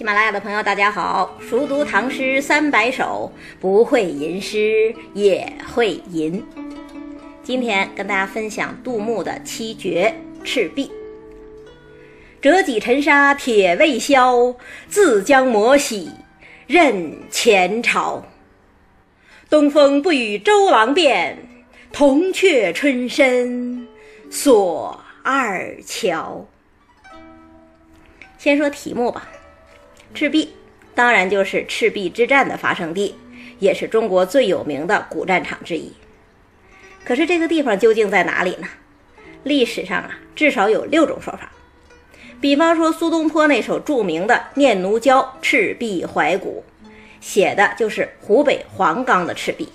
喜马拉雅的朋友，大家好！熟读唐诗三百首，不会吟诗也会吟。今天跟大家分享杜牧的七绝《赤壁》：折戟沉沙铁未销，自将磨洗认前朝。东风不与周郎便，铜雀春深锁二乔。先说题目吧。赤壁当然就是赤壁之战的发生地，也是中国最有名的古战场之一。可是这个地方究竟在哪里呢？历史上啊，至少有六种说法。比方说苏东坡那首著名的《念奴娇·赤壁怀古》，写的就是湖北黄冈的赤壁。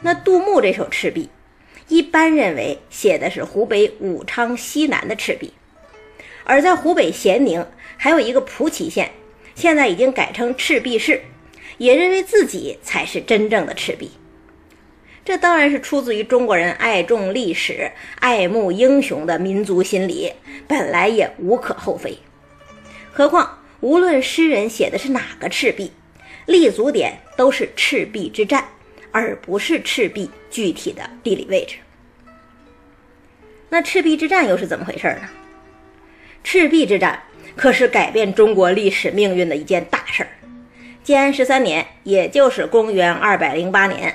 那杜牧这首《赤壁》，一般认为写的是湖北武昌西南的赤壁，而在湖北咸宁还有一个蒲圻县。现在已经改成赤壁市，也认为自己才是真正的赤壁。这当然是出自于中国人爱重历史、爱慕英雄的民族心理，本来也无可厚非。何况无论诗人写的是哪个赤壁，立足点都是赤壁之战，而不是赤壁具体的地理位置。那赤壁之战又是怎么回事呢？赤壁之战。可是改变中国历史命运的一件大事儿。建安十三年，也就是公元二百零八年，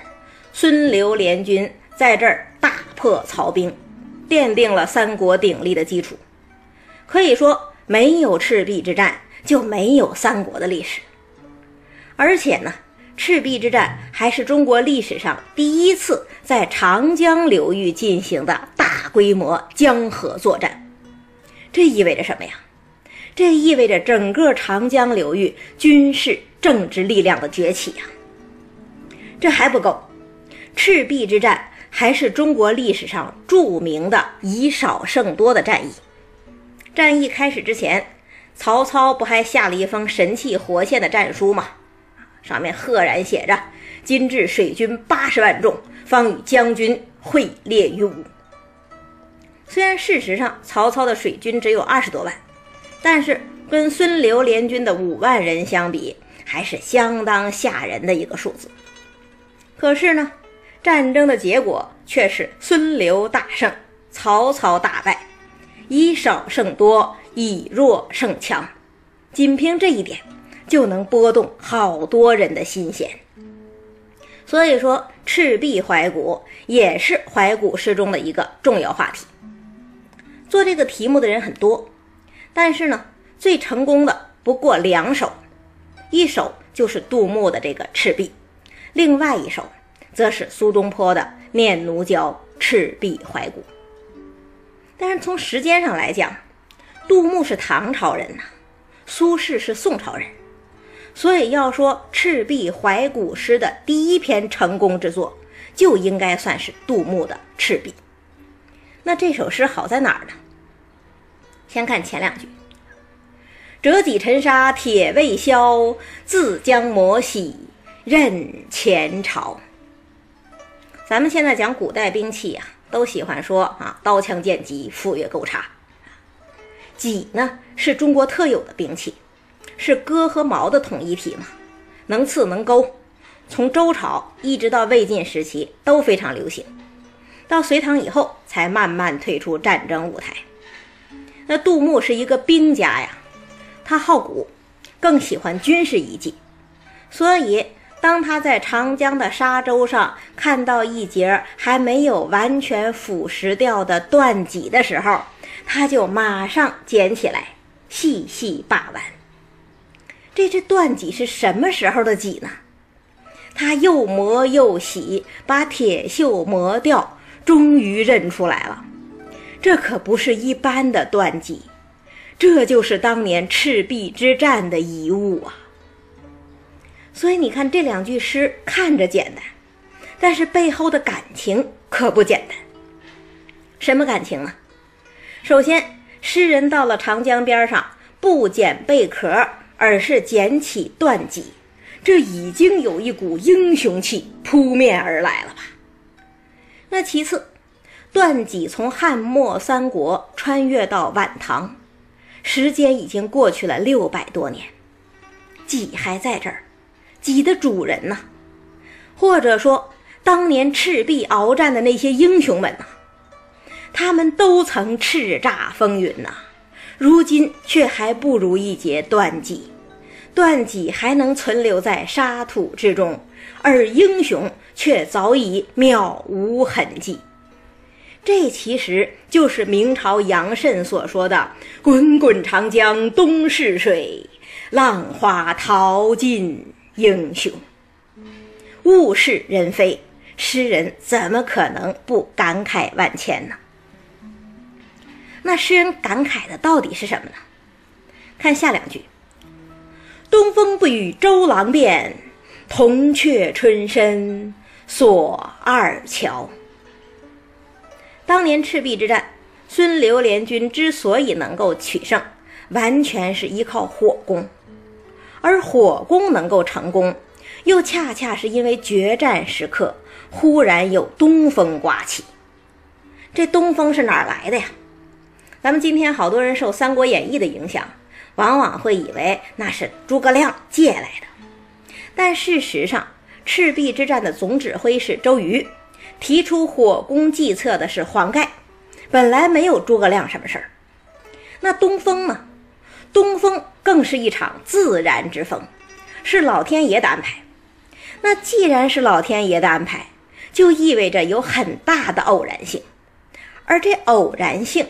孙刘联军在这儿大破曹兵，奠定了三国鼎立的基础。可以说，没有赤壁之战，就没有三国的历史。而且呢，赤壁之战还是中国历史上第一次在长江流域进行的大规模江河作战。这意味着什么呀？这意味着整个长江流域军事政治力量的崛起呀！这还不够，赤壁之战还是中国历史上著名的以少胜多的战役。战役开始之前，曹操不还下了一封神气活现的战书吗？上面赫然写着：“今至水军八十万众，方与将军会列于伍。”虽然事实上曹操的水军只有二十多万。但是跟孙刘联军的五万人相比，还是相当吓人的一个数字。可是呢，战争的结果却是孙刘大胜，曹操大败，以少胜多，以弱胜强。仅凭这一点，就能拨动好多人的心弦。所以说，赤壁怀古也是怀古诗中的一个重要话题。做这个题目的人很多。但是呢，最成功的不过两首，一首就是杜牧的这个《赤壁》，另外一首则是苏东坡的《念奴娇·赤壁怀古》。但是从时间上来讲，杜牧是唐朝人呐，苏轼是宋朝人，所以要说赤壁怀古诗的第一篇成功之作，就应该算是杜牧的《赤壁》。那这首诗好在哪儿呢？先看前两句：“折戟沉沙铁未销，自将磨洗认前朝。”咱们现在讲古代兵器呀，都喜欢说啊，刀枪剑戟斧钺钩叉。戟呢，是中国特有的兵器，是戈和矛的统一体嘛，能刺能钩。从周朝一直到魏晋时期都非常流行，到隋唐以后才慢慢退出战争舞台。那杜牧是一个兵家呀，他好古，更喜欢军事遗迹，所以当他在长江的沙洲上看到一截还没有完全腐蚀掉的断戟的时候，他就马上捡起来细细把玩。这只断戟是什么时候的戟呢？他又磨又洗，把铁锈磨掉，终于认出来了。这可不是一般的断戟，这就是当年赤壁之战的遗物啊！所以你看这两句诗看着简单，但是背后的感情可不简单。什么感情啊？首先，诗人到了长江边上，不捡贝壳，而是捡起断戟，这已经有一股英雄气扑面而来了吧？那其次。断戟从汉末三国穿越到晚唐，时间已经过去了六百多年。戟还在这儿，戟的主人呢？或者说，当年赤壁鏖战的那些英雄们呢？他们都曾叱咤风云呐，如今却还不如一截断戟，断戟还能存留在沙土之中，而英雄却早已渺无痕迹。这其实就是明朝杨慎所说的“滚滚长江东逝水，浪花淘尽英雄”。物是人非，诗人怎么可能不感慨万千呢？那诗人感慨的到底是什么呢？看下两句：“东风不与周郎便，铜雀春深锁二乔。”当年赤壁之战，孙刘联军之所以能够取胜，完全是依靠火攻，而火攻能够成功，又恰恰是因为决战时刻忽然有东风刮起。这东风是哪儿来的呀？咱们今天好多人受《三国演义》的影响，往往会以为那是诸葛亮借来的。但事实上，赤壁之战的总指挥是周瑜，提出火攻计策的是黄盖，本来没有诸葛亮什么事儿。那东风呢？东风更是一场自然之风，是老天爷的安排。那既然是老天爷的安排，就意味着有很大的偶然性，而这偶然性。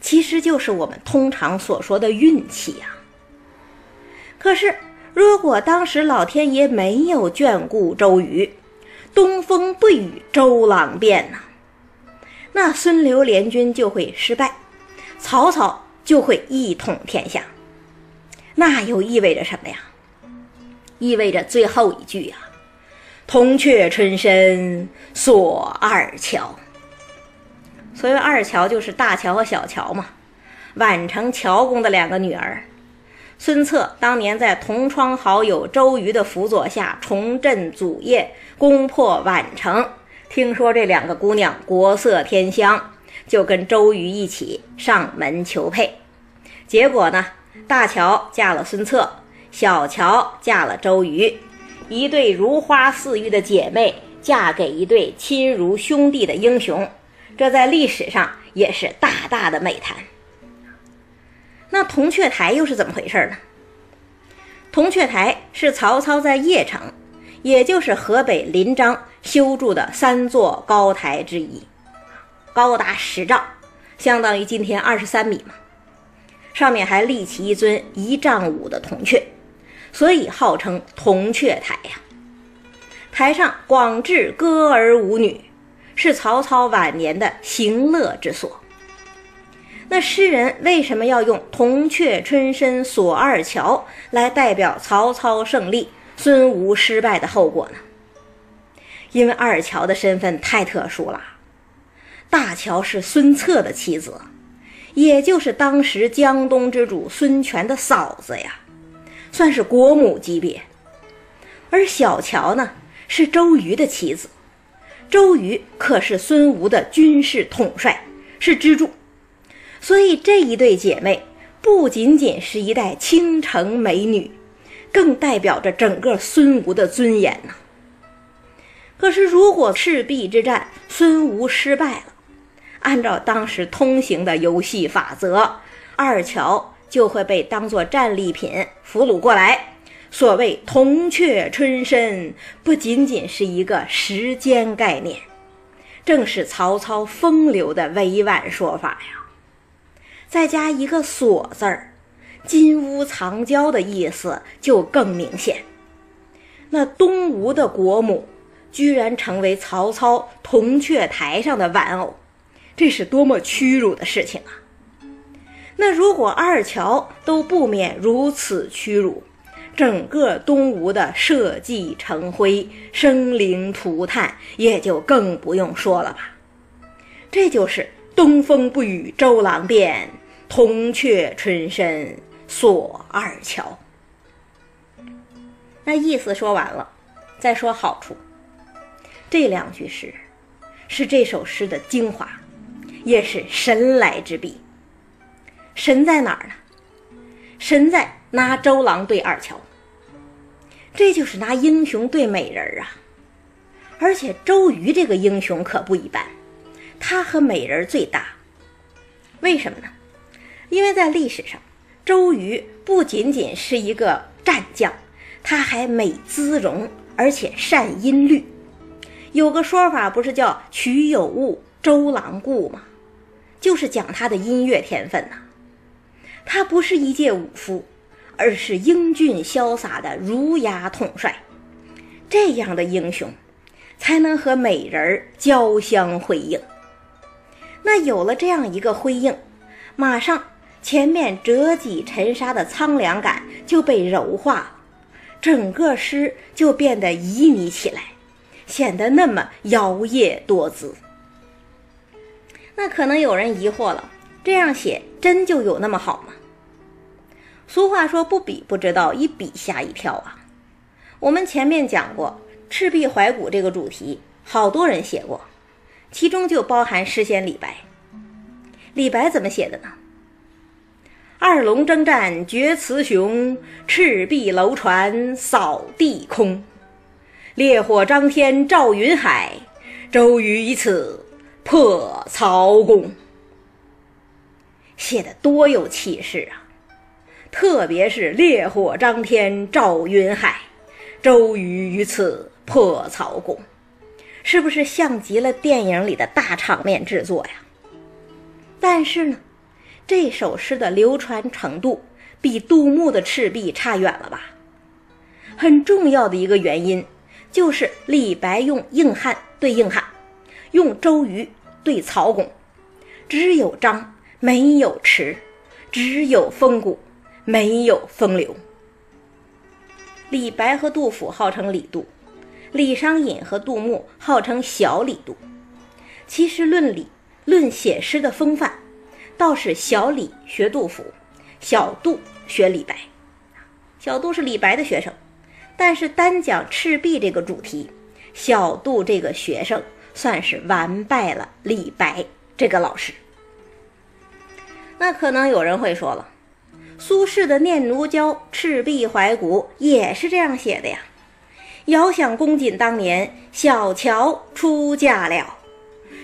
其实就是我们通常所说的运气呀。可是，如果当时老天爷没有眷顾周瑜，东风不与周郎便呐，那孙刘联军就会失败，曹操就会一统天下。那又意味着什么呀？意味着最后一句呀：“铜雀春深锁二乔。”所谓二乔就是大乔和小乔嘛，宛城乔公的两个女儿。孙策当年在同窗好友周瑜的辅佐下重振祖业，攻破宛城。听说这两个姑娘国色天香，就跟周瑜一起上门求配。结果呢，大乔嫁了孙策，小乔嫁了周瑜，一对如花似玉的姐妹嫁给一对亲如兄弟的英雄。这在历史上也是大大的美谈。那铜雀台又是怎么回事呢？铜雀台是曹操在邺城，也就是河北临漳修筑的三座高台之一，高达十丈，相当于今天二十三米嘛。上面还立起一尊一丈五的铜雀，所以号称铜雀台呀。台上广置歌儿舞女。是曹操晚年的行乐之所。那诗人为什么要用“铜雀春深锁二乔”来代表曹操胜利、孙吴失败的后果呢？因为二乔的身份太特殊了。大乔是孙策的妻子，也就是当时江东之主孙权的嫂子呀，算是国母级别。而小乔呢，是周瑜的妻子。周瑜可是孙吴的军事统帅，是支柱，所以这一对姐妹不仅仅是一代倾城美女，更代表着整个孙吴的尊严呐。可是，如果赤壁之战孙吴失败了，按照当时通行的游戏法则，二乔就会被当作战利品俘虏过来。所谓“铜雀春深”，不仅仅是一个时间概念，正是曹操风流的委婉说法呀。再加一个“锁”字儿，金屋藏娇的意思就更明显。那东吴的国母，居然成为曹操铜雀台上的玩偶，这是多么屈辱的事情啊！那如果二乔都不免如此屈辱，整个东吴的社稷成灰、生灵涂炭，也就更不用说了吧。这就是“东风不与周郎便，铜雀春深锁二乔”。那意思说完了，再说好处。这两句诗是这首诗的精华，也是神来之笔。神在哪儿呢？神在拿周郎对二乔。这就是拿英雄对美人啊！而且周瑜这个英雄可不一般，他和美人最搭。为什么呢？因为在历史上，周瑜不仅仅是一个战将，他还美姿容，而且善音律。有个说法不是叫“曲有误，周郎顾”吗？就是讲他的音乐天分呐。他不是一介武夫，而是英俊潇洒的儒雅统帅。这样的英雄，才能和美人交相辉映。那有了这样一个辉映，马上前面折戟沉沙的苍凉感就被柔化，整个诗就变得旖旎起来。显得那么摇曳多姿。那可能有人疑惑了：这样写真就有那么好吗？俗话说“不比不知道，一比吓一跳”啊。我们前面讲过《赤壁怀古》这个主题，好多人写过，其中就包含诗仙李白。李白怎么写的呢？“二龙征战决雌雄，赤壁楼船扫地空。”烈火张天照云海，周瑜以此破曹公。写的多有气势啊！特别是烈火张天照云海，周瑜于此破曹公，是不是像极了电影里的大场面制作呀？但是呢，这首诗的流传程度比杜牧的《赤壁》差远了吧？很重要的一个原因。就是李白用硬汉对硬汉，用周瑜对曹公，只有张没有弛，只有风骨没有风流。李白和杜甫号称李杜，李商隐和杜牧号称小李杜。其实论理论写诗的风范，倒是小李学杜甫，小杜学李白。小杜是李白的学生。但是单讲赤壁这个主题，小杜这个学生算是完败了李白这个老师。那可能有人会说了，苏轼的《念奴娇·赤壁怀古》也是这样写的呀。遥想公瑾当年，小乔出嫁了，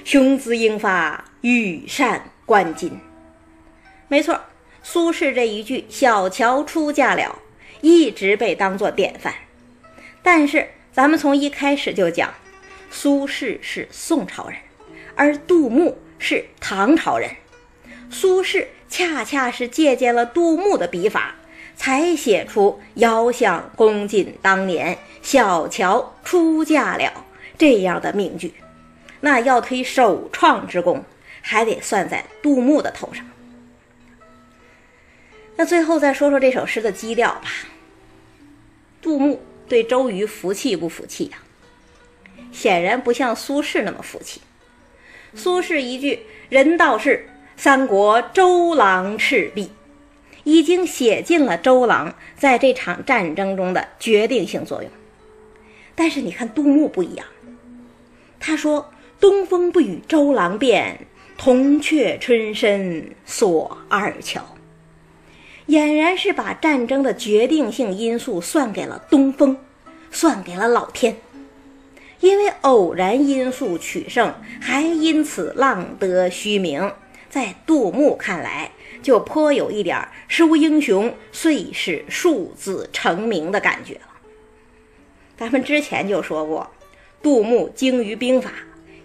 雄姿英发，羽扇纶巾。没错，苏轼这一句“小乔出嫁了”一直被当作典范。但是，咱们从一开始就讲，苏轼是宋朝人，而杜牧是唐朝人。苏轼恰恰是借鉴了杜牧的笔法，才写出“遥想公瑾当年，小乔出嫁了”这样的名句。那要推首创之功，还得算在杜牧的头上。那最后再说说这首诗的基调吧，杜牧。对周瑜服气不服气呀？显然不像苏轼那么服气。苏轼一句“人道是三国周郎赤壁”，已经写尽了周郎在这场战争中的决定性作用。但是你看杜牧不一样，他说：“东风不与周郎便，铜雀春深锁二乔。”俨然是把战争的决定性因素算给了东风，算给了老天，因为偶然因素取胜，还因此浪得虚名，在杜牧看来，就颇有一点“书英雄，遂使庶子成名”的感觉了。咱们之前就说过，杜牧精于兵法，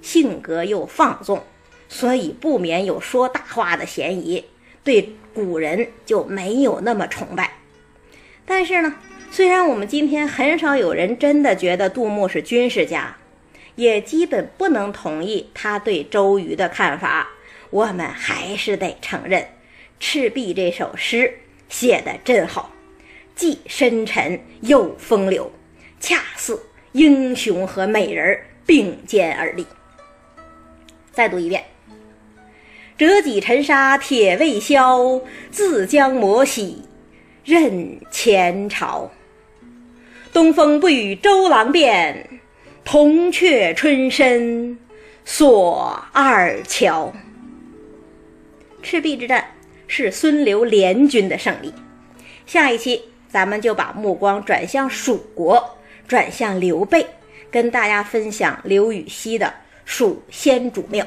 性格又放纵，所以不免有说大话的嫌疑。对古人就没有那么崇拜，但是呢，虽然我们今天很少有人真的觉得杜牧是军事家，也基本不能同意他对周瑜的看法，我们还是得承认，《赤壁》这首诗写的真好，既深沉又风流，恰似英雄和美人并肩而立。再读一遍。折戟沉沙铁未销，自将磨洗认前朝。东风不与周郎便，铜雀春深锁二乔。赤壁之战是孙刘联军的胜利。下一期咱们就把目光转向蜀国，转向刘备，跟大家分享刘禹锡的《蜀先主庙》。